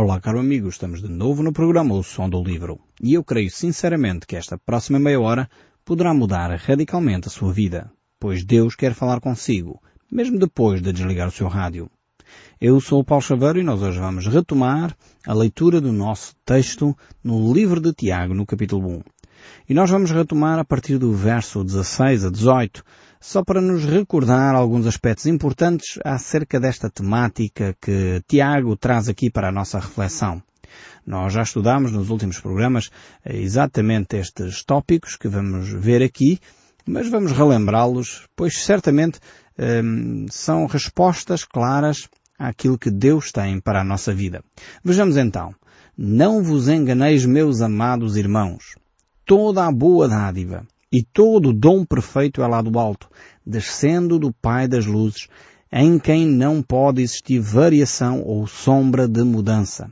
Olá, caro amigo, estamos de novo no programa O Som do Livro e eu creio sinceramente que esta próxima meia hora poderá mudar radicalmente a sua vida, pois Deus quer falar consigo, mesmo depois de desligar o seu rádio. Eu sou o Paulo Chaveiro e nós hoje vamos retomar a leitura do nosso texto no livro de Tiago, no capítulo 1. E nós vamos retomar a partir do verso 16 a 18, só para nos recordar alguns aspectos importantes acerca desta temática que Tiago traz aqui para a nossa reflexão. Nós já estudámos nos últimos programas exatamente estes tópicos que vamos ver aqui, mas vamos relembrá-los, pois certamente hum, são respostas claras àquilo que Deus tem para a nossa vida. Vejamos então. Não vos enganeis, meus amados irmãos. Toda a boa dádiva e todo dom perfeito é lá do alto, descendo do Pai das luzes, em quem não pode existir variação ou sombra de mudança.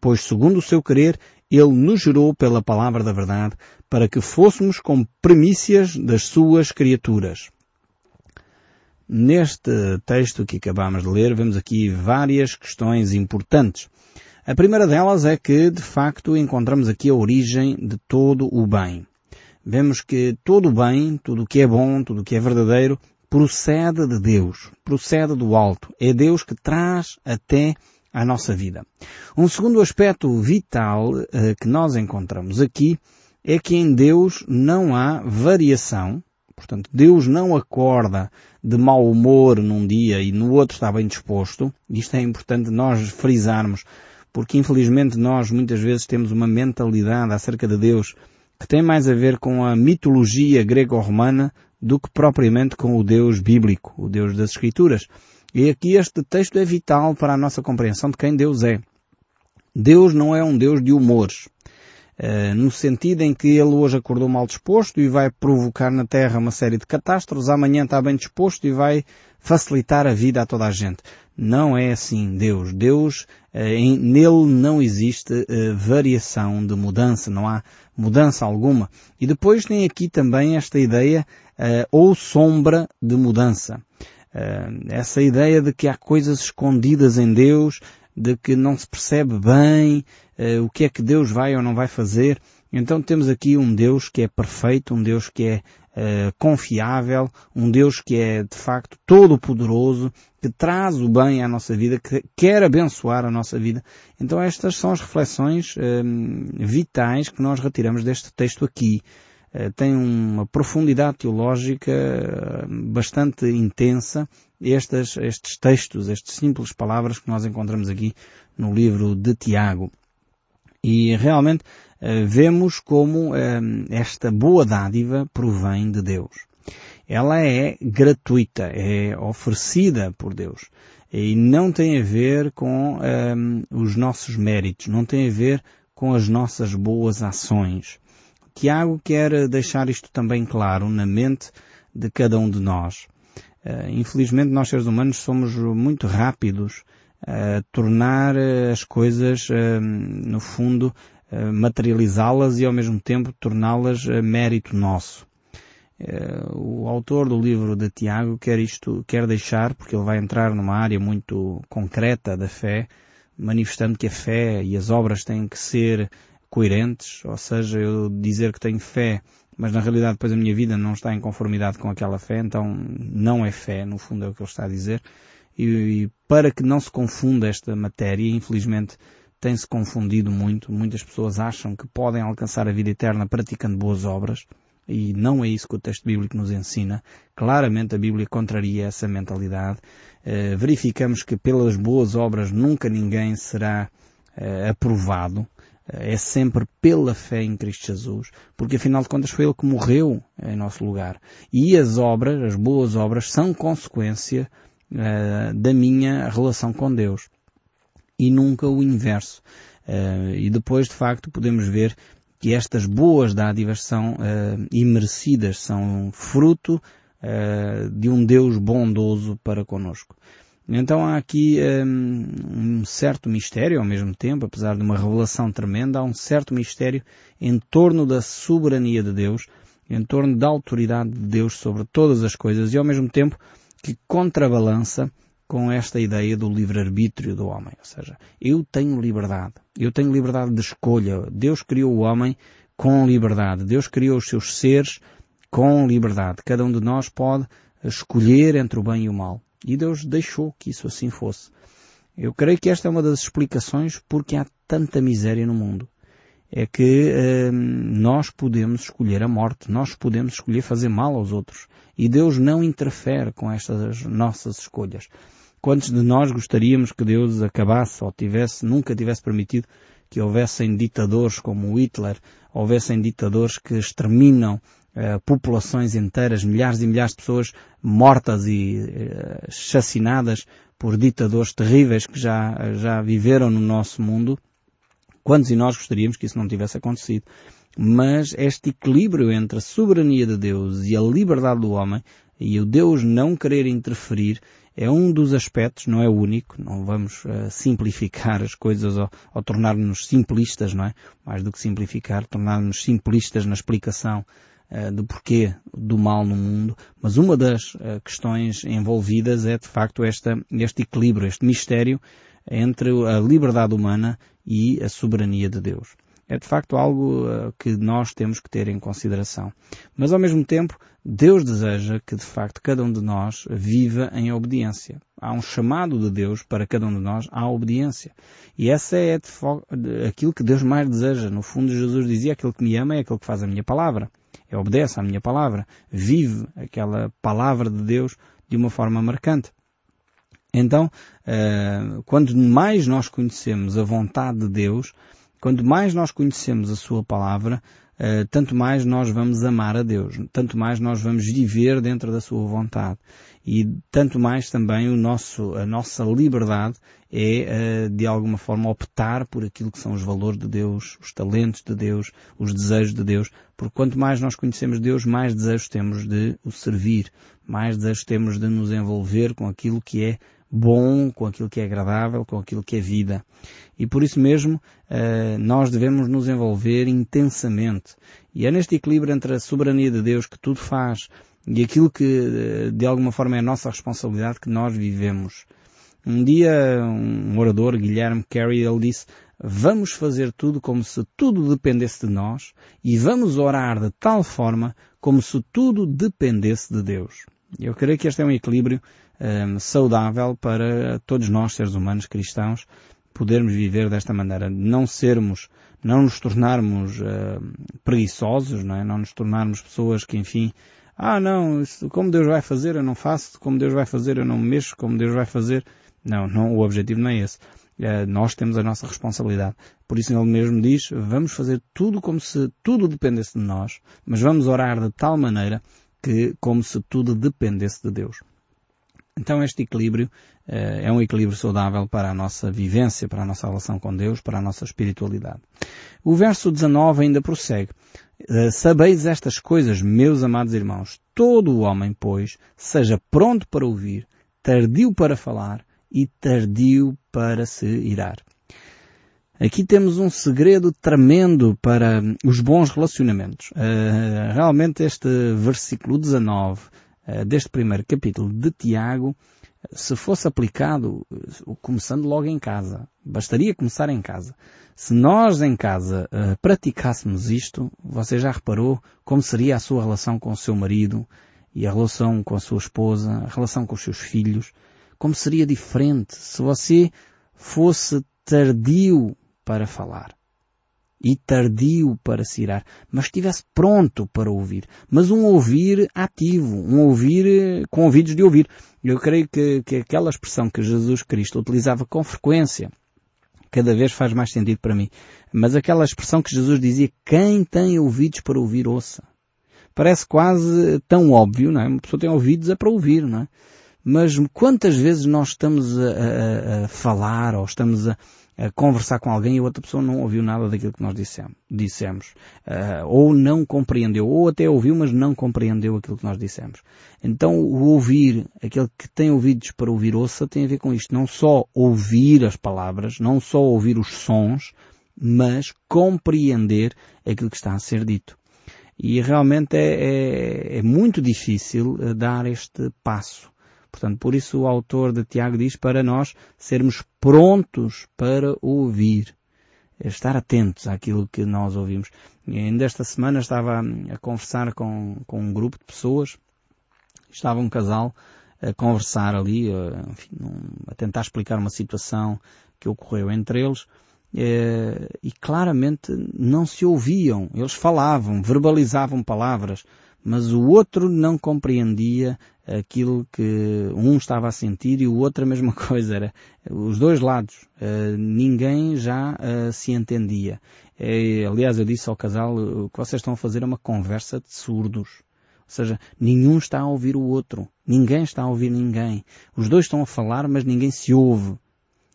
Pois, segundo o seu querer, Ele nos gerou pela palavra da verdade, para que fôssemos como primícias das suas criaturas. Neste texto que acabamos de ler, vemos aqui várias questões importantes. A primeira delas é que, de facto, encontramos aqui a origem de todo o bem vemos que todo o bem, tudo o que é bom, tudo o que é verdadeiro, procede de Deus, procede do alto. É Deus que traz até a nossa vida. Um segundo aspecto vital uh, que nós encontramos aqui é que em Deus não há variação. Portanto, Deus não acorda de mau humor num dia e no outro está bem disposto. Isto é importante nós frisarmos, porque infelizmente nós muitas vezes temos uma mentalidade acerca de Deus que tem mais a ver com a mitologia grego-romana do que propriamente com o Deus bíblico, o Deus das Escrituras. E aqui este texto é vital para a nossa compreensão de quem Deus é. Deus não é um Deus de humores. Uh, no sentido em que ele hoje acordou mal disposto e vai provocar na Terra uma série de catástrofes, amanhã está bem disposto e vai facilitar a vida a toda a gente. Não é assim Deus. Deus, uh, em, nele não existe uh, variação de mudança, não há mudança alguma. E depois tem aqui também esta ideia ou sombra de mudança. essa ideia de que há coisas escondidas em Deus, de que não se percebe bem, uh, o que é que Deus vai ou não vai fazer. Então temos aqui um Deus que é perfeito, um Deus que é uh, confiável, um Deus que é de facto todo poderoso, que traz o bem à nossa vida, que quer abençoar a nossa vida. Então estas são as reflexões uh, vitais que nós retiramos deste texto aqui. Uh, tem uma profundidade teológica bastante intensa estes textos, estas simples palavras que nós encontramos aqui no livro de Tiago. E realmente uh, vemos como uh, esta boa dádiva provém de Deus. Ela é gratuita, é oferecida por Deus. E não tem a ver com eh, os nossos méritos, não tem a ver com as nossas boas ações. Tiago quer deixar isto também claro na mente de cada um de nós. Uh, infelizmente nós seres humanos somos muito rápidos tornar eh, as coisas, eh, no fundo, eh, materializá-las e ao mesmo tempo torná-las mérito nosso. O autor do livro de Tiago quer isto, quer deixar, porque ele vai entrar numa área muito concreta da fé, manifestando que a fé e as obras têm que ser coerentes, ou seja, eu dizer que tenho fé, mas na realidade depois a minha vida não está em conformidade com aquela fé, então não é fé, no fundo é o que ele está a dizer e, e para que não se confunda esta matéria, infelizmente tem-se confundido muito. Muitas pessoas acham que podem alcançar a vida eterna praticando boas obras e não é isso que o texto bíblico nos ensina. Claramente a Bíblia contraria essa mentalidade. Uh, verificamos que pelas boas obras nunca ninguém será uh, aprovado. Uh, é sempre pela fé em Cristo Jesus, porque afinal de contas foi Ele que morreu em nosso lugar. E as obras, as boas obras, são consequência uh, da minha relação com Deus. E nunca o inverso. Uh, e depois, de facto, podemos ver que estas boas dádivas são uh, imerecidas, são fruto uh, de um Deus bondoso para conosco. Então há aqui um, um, certo mistério ao mesmo tempo, apesar de uma revelação tremenda, há um certo mistério em torno da soberania de Deus, em torno da autoridade de Deus sobre todas as coisas e ao mesmo tempo que contrabalança com esta ideia do livre-arbítrio do homem. Ou seja, eu tenho liberdade. Eu tenho liberdade de escolha. Deus criou o homem com liberdade. Deus criou os seus seres com liberdade. Cada um de nós pode escolher entre o bem e o mal. E Deus deixou que isso assim fosse. Eu creio que esta é uma das explicações porque há tanta miséria no mundo. É que eh, nós podemos escolher a morte, nós podemos escolher fazer mal aos outros. E Deus não interfere com estas nossas escolhas. Quantos de nós gostaríamos que Deus acabasse ou tivesse, nunca tivesse permitido que houvessem ditadores como Hitler, houvessem ditadores que exterminam uh, populações inteiras, milhares e milhares de pessoas mortas e uh, chacinadas por ditadores terríveis que já, já viveram no nosso mundo. Quantos de nós gostaríamos que isso não tivesse acontecido? Mas este equilíbrio entre a soberania de Deus e a liberdade do homem e o Deus não querer interferir é um dos aspectos, não é o único, não vamos uh, simplificar as coisas ou, ou tornar-nos simplistas, não é? Mais do que simplificar, tornar-nos simplistas na explicação uh, do porquê do mal no mundo, mas uma das uh, questões envolvidas é de facto esta, este equilíbrio, este mistério entre a liberdade humana e a soberania de Deus é de facto algo uh, que nós temos que ter em consideração. Mas ao mesmo tempo, Deus deseja que de facto cada um de nós viva em obediência. Há um chamado de Deus para cada um de nós à obediência. E essa é aquilo que Deus mais deseja. No fundo, Jesus dizia: aquele que me ama é aquele que faz a minha palavra. É obedece à minha palavra. Vive aquela palavra de Deus de uma forma marcante. Então, uh, quando mais nós conhecemos a vontade de Deus, Quanto mais nós conhecemos a Sua palavra, tanto mais nós vamos amar a Deus, tanto mais nós vamos viver dentro da Sua vontade. E tanto mais também o nosso, a nossa liberdade é, uh, de alguma forma, optar por aquilo que são os valores de Deus, os talentos de Deus, os desejos de Deus. Porque quanto mais nós conhecemos Deus, mais desejos temos de o servir, mais desejos temos de nos envolver com aquilo que é bom, com aquilo que é agradável, com aquilo que é vida. E por isso mesmo eh, nós devemos nos envolver intensamente. E é neste equilíbrio entre a soberania de Deus que tudo faz e aquilo que eh, de alguma forma é a nossa responsabilidade que nós vivemos. Um dia um orador, Guilherme Carey, ele disse vamos fazer tudo como se tudo dependesse de nós e vamos orar de tal forma como se tudo dependesse de Deus. Eu creio que este é um equilíbrio um, saudável para todos nós, seres humanos cristãos, podermos viver desta maneira. Não sermos, não nos tornarmos uh, preguiçosos, não é? Não nos tornarmos pessoas que, enfim, ah não, isso, como Deus vai fazer eu não faço, como Deus vai fazer eu não me mexo, como Deus vai fazer. Não, não, o objetivo não é esse. Uh, nós temos a nossa responsabilidade. Por isso ele mesmo diz, vamos fazer tudo como se tudo dependesse de nós, mas vamos orar de tal maneira que como se tudo dependesse de Deus. Então este equilíbrio uh, é um equilíbrio saudável para a nossa vivência, para a nossa relação com Deus, para a nossa espiritualidade. O verso 19 ainda prossegue. Uh, Sabeis estas coisas, meus amados irmãos. Todo o homem, pois, seja pronto para ouvir, tardio para falar e tardio para se irar. Aqui temos um segredo tremendo para os bons relacionamentos. Uh, realmente este versículo 19 uh, deste primeiro capítulo de Tiago, se fosse aplicado, uh, começando logo em casa, bastaria começar em casa. Se nós em casa praticássemos isto, você já reparou como seria a sua relação com o seu marido e a relação com a sua esposa, a relação com os seus filhos, como seria diferente se você fosse tardio para falar e tardio para se irar, mas estivesse pronto para ouvir, mas um ouvir ativo, um ouvir eh, com ouvidos de ouvir. Eu creio que, que aquela expressão que Jesus Cristo utilizava com frequência, cada vez faz mais sentido para mim, mas aquela expressão que Jesus dizia, quem tem ouvidos para ouvir, ouça. Parece quase tão óbvio, não é? Uma pessoa tem ouvidos é para ouvir, não é? Mas quantas vezes nós estamos a, a, a falar ou estamos a, a conversar com alguém e a outra pessoa não ouviu nada daquilo que nós dissemos, dissemos. Uh, ou não compreendeu, ou até ouviu, mas não compreendeu aquilo que nós dissemos. Então o ouvir, aquele que tem ouvidos para ouvir ouça, tem a ver com isto. Não só ouvir as palavras, não só ouvir os sons, mas compreender aquilo que está a ser dito. E realmente é, é, é muito difícil eh, dar este passo Portanto, por isso o autor de Tiago diz para nós sermos prontos para ouvir. Estar atentos àquilo que nós ouvimos. E ainda esta semana estava a conversar com, com um grupo de pessoas. Estava um casal a conversar ali, a, enfim, a tentar explicar uma situação que ocorreu entre eles. É, e claramente não se ouviam. Eles falavam, verbalizavam palavras, mas o outro não compreendia aquilo que um estava a sentir e o outro a mesma coisa. Era os dois lados. Uh, ninguém já uh, se entendia. É, aliás, eu disse ao casal, o que vocês estão a fazer é uma conversa de surdos. Ou seja, nenhum está a ouvir o outro. Ninguém está a ouvir ninguém. Os dois estão a falar, mas ninguém se ouve.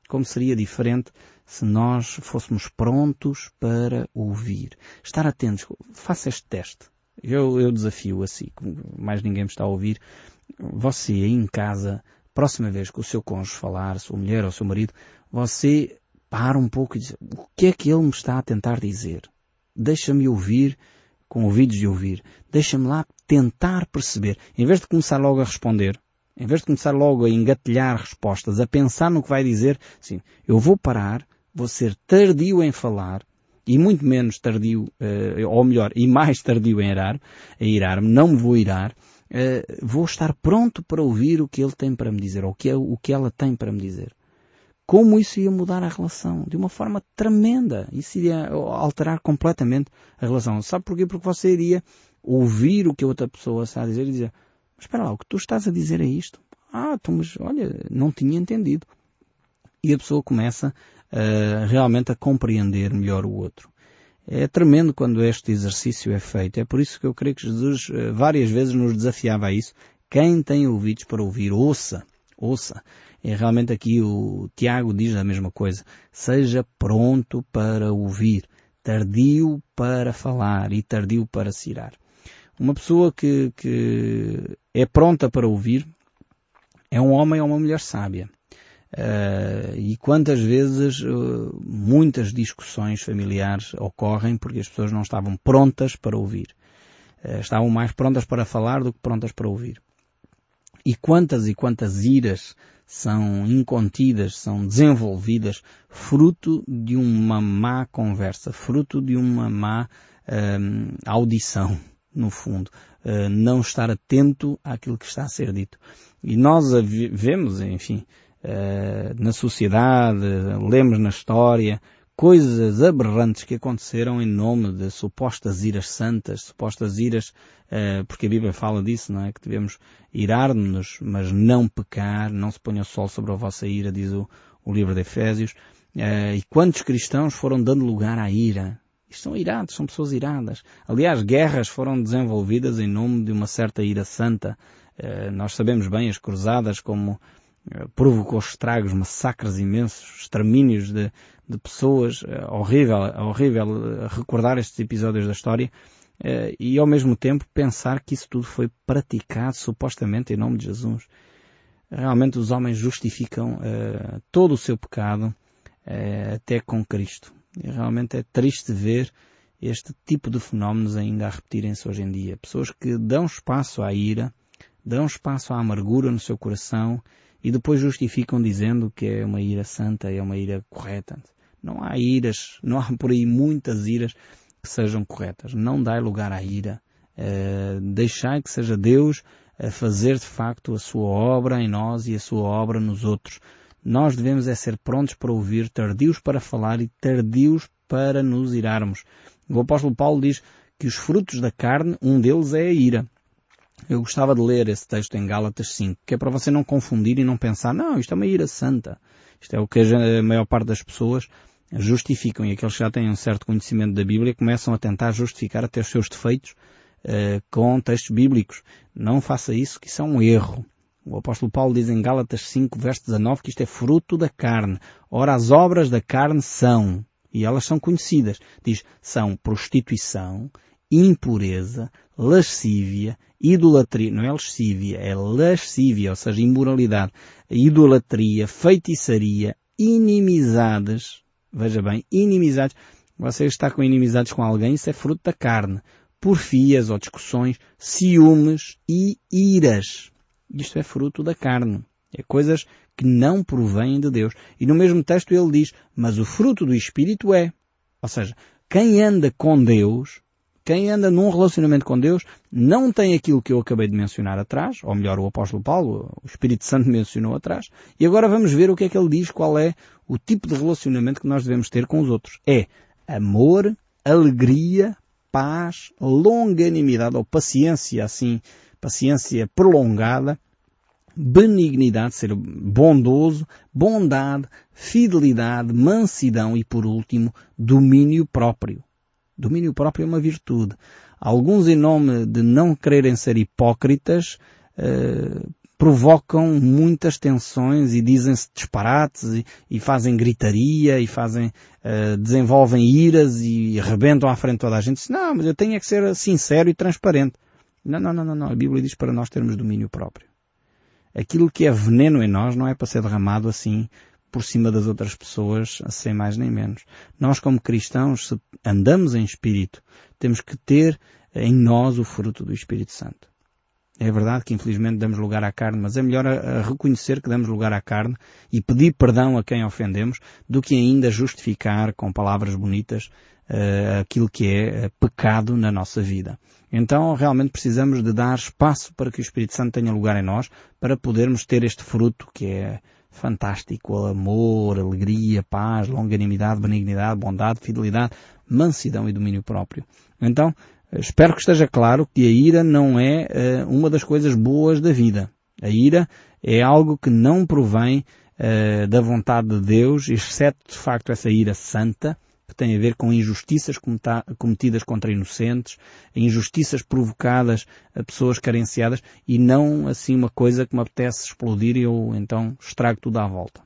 Como seria diferente se nós fôssemos prontos para ouvir. Estar atentos. Faça este teste. Eu, eu desafio assim, mais ninguém me está a ouvir. Você aí em casa, próxima vez que o seu cônjuge falar, sua mulher ou seu marido, você para um pouco e diz, o que é que ele me está a tentar dizer? Deixa-me ouvir com ouvidos de ouvir. Deixa-me lá tentar perceber. Em vez de começar logo a responder, em vez de começar logo a engatilhar respostas, a pensar no que vai dizer, sim, eu vou parar, vou ser tardio em falar, e muito menos tardio, uh, ou melhor, e mais tardio em irar, a irar-me, não me vou irar, uh, vou estar pronto para ouvir o que ele tem para me dizer, ou o que, é, o que ela tem para me dizer. Como isso ia mudar a relação? De uma forma tremenda. Isso iria alterar completamente a relação. Sabe porquê? Porque você iria ouvir o que a outra pessoa está a dizer e dizer, mas espera lá, o que tu estás a dizer é isto? Ah, então, mas olha, não tinha entendido. E a pessoa começa uh, realmente a compreender melhor o outro. É tremendo quando este exercício é feito. É por isso que eu creio que Jesus uh, várias vezes nos desafiava a isso. Quem tem ouvidos para ouvir, ouça, ouça. É realmente aqui o Tiago diz a mesma coisa. Seja pronto para ouvir, tardio para falar e tardio para se irar. Uma pessoa que, que é pronta para ouvir é um homem ou uma mulher sábia. Uh, e quantas vezes uh, muitas discussões familiares ocorrem porque as pessoas não estavam prontas para ouvir. Uh, estavam mais prontas para falar do que prontas para ouvir. E quantas e quantas iras são incontidas, são desenvolvidas fruto de uma má conversa, fruto de uma má audição, no fundo. não estar atento àquilo que está a ser dito. E nós vemos, enfim, uh, na sociedade, lemos na história, coisas aberrantes que aconteceram em nome de supostas iras santas, supostas iras, uh, porque a Bíblia fala disso, não é? Que devemos irar-nos, mas não pecar, não se ponha o sol sobre a vossa ira, diz o, o livro de Efésios. Uh, e quantos cristãos foram dando lugar à ira? Estão irados, são pessoas iradas. Aliás, guerras foram desenvolvidas em nome de uma certa ira santa. Nós sabemos bem as cruzadas como eh, provocou estragos, massacres imensos, extermínios de, de pessoas, é horrível, é horrível recordar estes episódios da história e ao mesmo tempo pensar que isso tudo foi praticado supostamente em nome de Jesus. Realmente os homens justificam todo o seu pecado até com Cristo. E realmente é triste ver este tipo de fenómenos ainda a repetirem-se hoje em dia. Pessoas que dão espaço à ira, dão espaço à amargura no seu coração e depois justificam dizendo que é uma ira santa, é uma ira correta. Não há iras, não há por aí muitas iras que sejam corretas. Não dá lugar à ira. Uh, deixai que seja Deus a fazer de facto a sua obra em nós e a sua obra nos outros. Nós devemos é ser prontos para ouvir, tardios para falar e tardios para nos irarmos. O apóstolo Paulo diz que os frutos da carne, um deles é a ira. Eu gostava de ler esse texto em Gálatas 5, que é para você não confundir e não pensar, não, isto é uma ira santa. Isto é o que a maior parte das pessoas justificam e aqueles que já têm um certo conhecimento da Bíblia começam a tentar justificar até os seus defeitos uh, com textos bíblicos. Não faça isso, que isso é um erro. O apóstolo Paulo diz em Gálatas 5, verso 19, que isto é fruto da carne. Ora, as obras da carne são, e elas são conhecidas, diz, são prostituição, impureza, lascívia, idolatria, não é lascívia, é lascívia, ou seja, imoralidade, idolatria, feitiçaria, inimizades, veja bem, inimizades, você está com inimizades com alguém, isso é fruto da carne, porfias ou discussões, ciúmes e iras. Isto é fruto da carne. É coisas que não provêm de Deus. E no mesmo texto ele diz, mas o fruto do Espírito é. Ou seja, quem anda com Deus, quem anda num relacionamento com Deus, não tem aquilo que eu acabei de mencionar atrás, ou melhor, o apóstolo Paulo, o Espírito Santo mencionou atrás, e agora vamos ver o que é que ele diz, qual é o tipo de relacionamento que nós devemos ter com os outros. É amor, alegria, paz, longanimidade ou paciência, assim, paciência prolongada, benignidade, ser bondoso, bondade, fidelidade, mansidão e, por último, domínio próprio. Domínio próprio é uma virtude. Alguns, em nome de não quererem ser hipócritas, eh, provocam muitas tensões e dizem-se disparates e, e, fazem gritaria e fazem, uh, desenvolvem iras e arrebentam à frente toda a gente. Não, mas eu tenho é que ser sincero e transparente. Não, não, não, não. A Bíblia diz para nós termos domínio próprio. Aquilo que é veneno em nós não é para ser derramado assim por cima das outras pessoas, sem mais nem menos. Nós como cristãos, se andamos em Espírito, temos que ter em nós o fruto do Espírito Santo. É verdade que infelizmente damos lugar à carne, mas é melhor a, a reconhecer que damos lugar à carne e pedir perdão a quem ofendemos do que ainda justificar com palavras bonitas uh, aquilo que é uh, pecado na nossa vida. Então realmente precisamos de dar espaço para que o Espírito Santo tenha lugar em nós para podermos ter este fruto que é fantástico, amor, alegria, paz, longanimidade, benignidade, bondade, fidelidade, mansidão e domínio próprio. Então, Espero que esteja claro que a ira não é uh, uma das coisas boas da vida. A ira é algo que não provém uh, da vontade de Deus, exceto de facto essa ira santa, que tem a ver com injustiças cometidas contra inocentes, injustiças provocadas a pessoas carenciadas e não assim uma coisa que me apetece explodir e eu então estrago tudo à volta.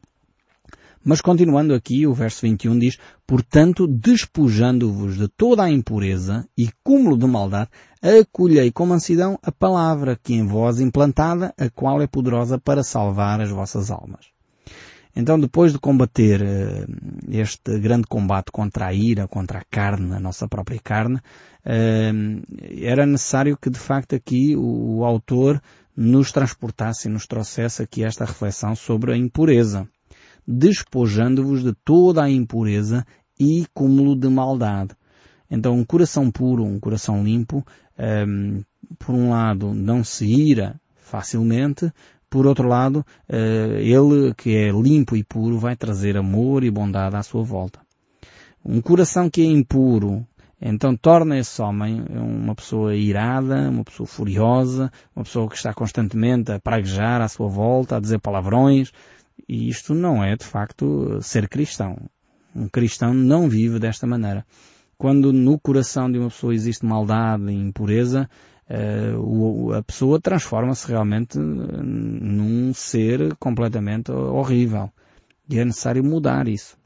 Mas continuando aqui, o verso 21 diz, Portanto, despojando-vos de toda a impureza e cúmulo de maldade, acolhei com mansidão a palavra que em vós implantada, a qual é poderosa para salvar as vossas almas. Então, depois de combater uh, este grande combate contra a ira, contra a carne, a nossa própria carne, uh, era necessário que, de facto, aqui o, autor nos transportasse e nos trouxesse aqui esta reflexão sobre a impureza despojando-vos de toda a impureza e cúmulo de maldade. Então, um coração puro, um coração limpo, ehm, por um lado, não se ira facilmente, por outro lado, uh, ele que é limpo e puro vai trazer amor e bondade à sua volta. Um coração que é impuro, então torna esse homem uma pessoa irada, uma pessoa furiosa, uma pessoa que está constantemente a praguejar à sua volta, a dizer palavrões, e isto não é, de facto, ser cristão. Um cristão não vive desta maneira. Quando no coração de uma pessoa existe maldade e impureza, uh, a pessoa transforma-se realmente num ser completamente horrível. E é necessário mudar isso.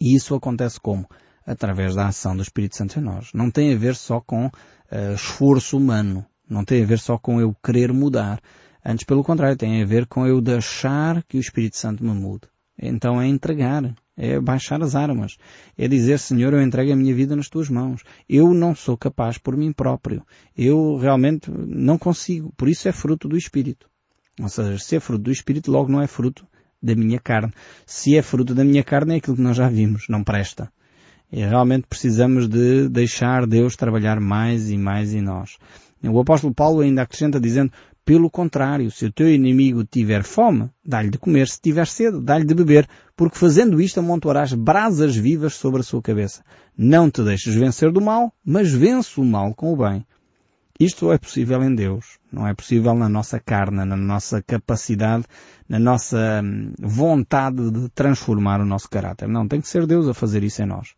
E isso acontece como? Através da ação do Espírito Santo em nós. Não tem a ver só com uh, esforço humano. Não tem a ver só com eu querer mudar. Antes, pelo contrário, tem a ver com eu deixar que o Espírito Santo me mude. Então é entregar, é baixar as armas, é dizer, Senhor, eu entrego a minha vida nas tuas mãos. Eu não sou capaz por mim próprio. Eu realmente não consigo. Por isso é fruto do Espírito. Ou seja, se é fruto do Espírito, logo não é fruto da minha carne. Se é fruto da minha carne, é aquilo que nós já vimos, não presta. E realmente precisamos de deixar Deus trabalhar mais e mais em nós. O apóstolo Paulo ainda acrescenta dizendo, pelo contrário, se o teu inimigo tiver fome, dá-lhe de comer, se tiver sede, dá-lhe de beber, porque fazendo isto amontoarás brasas vivas sobre a sua cabeça. Não te deixes vencer do mal, mas vence o mal com o bem. Isto é possível em Deus, não é possível na nossa carne, na nossa capacidade, na nossa hum, vontade de transformar o nosso caráter. Não, tem que ser Deus a fazer isso em nós.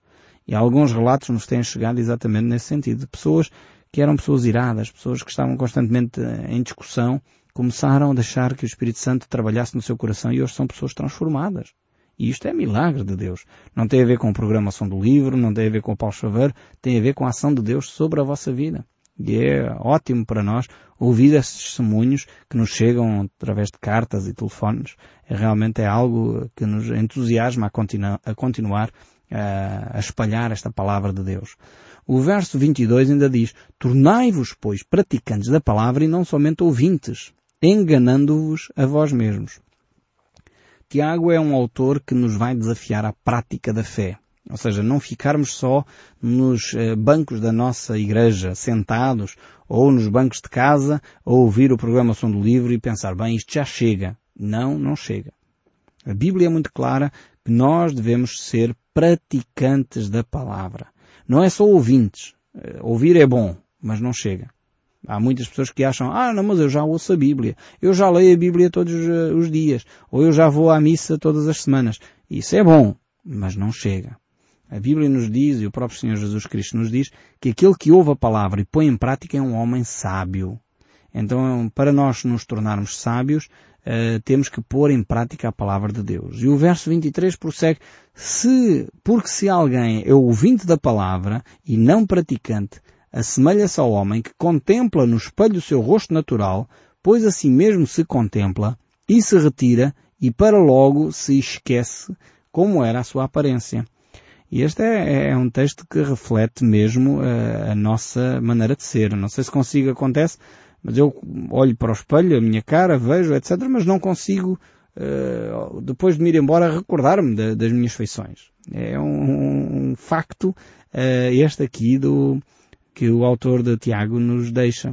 E alguns relatos nos têm chegado exatamente nesse sentido, pessoas que eram pessoas iradas, pessoas que estavam constantemente em discussão, começaram a deixar que o Espírito Santo trabalhasse no seu coração e hoje são pessoas transformadas. E isto é milagre de Deus. Não tem a ver com a programação do livro, não tem a ver com o Paulo Chaveiro, tem a ver com a ação de Deus sobre a vossa vida. E é ótimo para nós ouvir esses testemunhos que nos chegam através de cartas e telefones. É, realmente é algo que nos entusiasma a, continu a continuar a, a espalhar esta palavra de Deus. O verso 22 ainda diz, tornai-vos, pois, praticantes da palavra e não somente ouvintes, enganando-vos a vós mesmos. Tiago é um autor que nos vai desafiar à prática da fé. Ou seja, não ficarmos só nos eh, bancos da nossa igreja, sentados, ou nos bancos de casa, a ouvir o programa Som do Livro e pensar, bem, isto já chega. Não, não chega. A Bíblia é muito clara que nós devemos ser praticantes da palavra. Não é só ouvintes. Eh, ouvir é bom, mas não chega. Há muitas pessoas que acham, ah, não, mas eu já ouço a Bíblia. Eu já leio a Bíblia todos eh, os dias. Ou eu já vou à missa todas as semanas. Isso é bom, mas não chega. A Bíblia nos diz, e o próprio Senhor Jesus Cristo nos diz, que aquele que ouve a palavra e põe em prática é um homem sábio. Então, para nós nos tornarmos sábios, uh, temos que pôr em prática a palavra de Deus. E o verso 23 prossegue, se, porque se alguém é ouvinte da palavra e não praticante, assemelha-se ao homem que contempla no espelho o seu rosto natural, pois assim mesmo se contempla, e se retira, e para logo se esquece como era a sua aparência. E este é, é um texto que reflete mesmo a, eh, a nossa maneira de ser. Não sei se consigo, acontece, mas eu olho para o espelho, a minha cara, vejo, etc., mas não consigo, uh, depois de me ir embora, recordar-me das minhas feições. É um, um facto uh, este aqui do que o autor de Tiago nos deixa.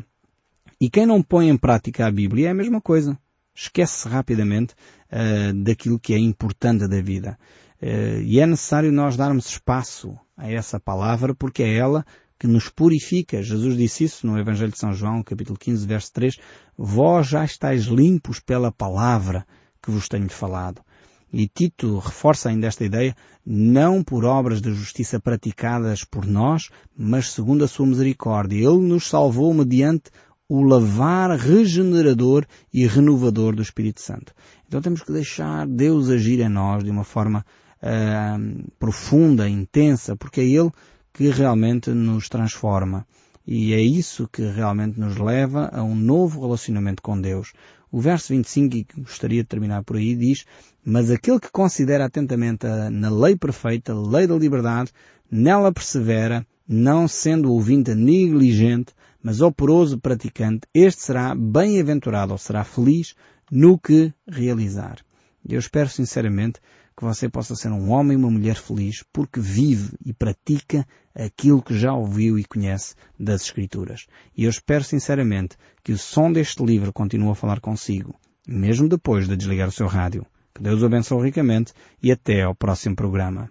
E quem não põe em prática a Bíblia é a mesma coisa. Esquece rapidamente uh, daquilo que é importante da vida. Eh, e é necessário nós darmos espaço a essa palavra porque é ela que nos purifica. Jesus disse isso no Evangelho de São João, capítulo 15, verso 3. Vós já estáis limpos pela palavra que vos tenho falado. E Tito reforça ainda esta ideia, não por obras de justiça praticadas por nós, mas segundo a sua misericórdia. Ele nos salvou mediante o lavar regenerador e renovador do Espírito Santo. Então temos que deixar Deus agir em nós de uma forma uh, profunda, intensa, porque é Ele que realmente nos transforma. E é isso que realmente nos leva a um novo relacionamento com Deus. O verso 25, e gostaria de terminar por aí, diz, Mas aquele que considera atentamente a, na lei perfeita, a lei da liberdade, nela persevera, não sendo ouvinte negligente, mas operoso praticante, este será bem-aventurado ou será feliz no que realizar. Eu espero sinceramente que você possa ser um homem e uma mulher feliz porque vive e pratica aquilo que já ouviu e conhece das Escrituras. E eu espero sinceramente que o som deste livro continue a falar consigo, mesmo depois de desligar o seu rádio. Que Deus o abençoe ricamente e até ao próximo programa.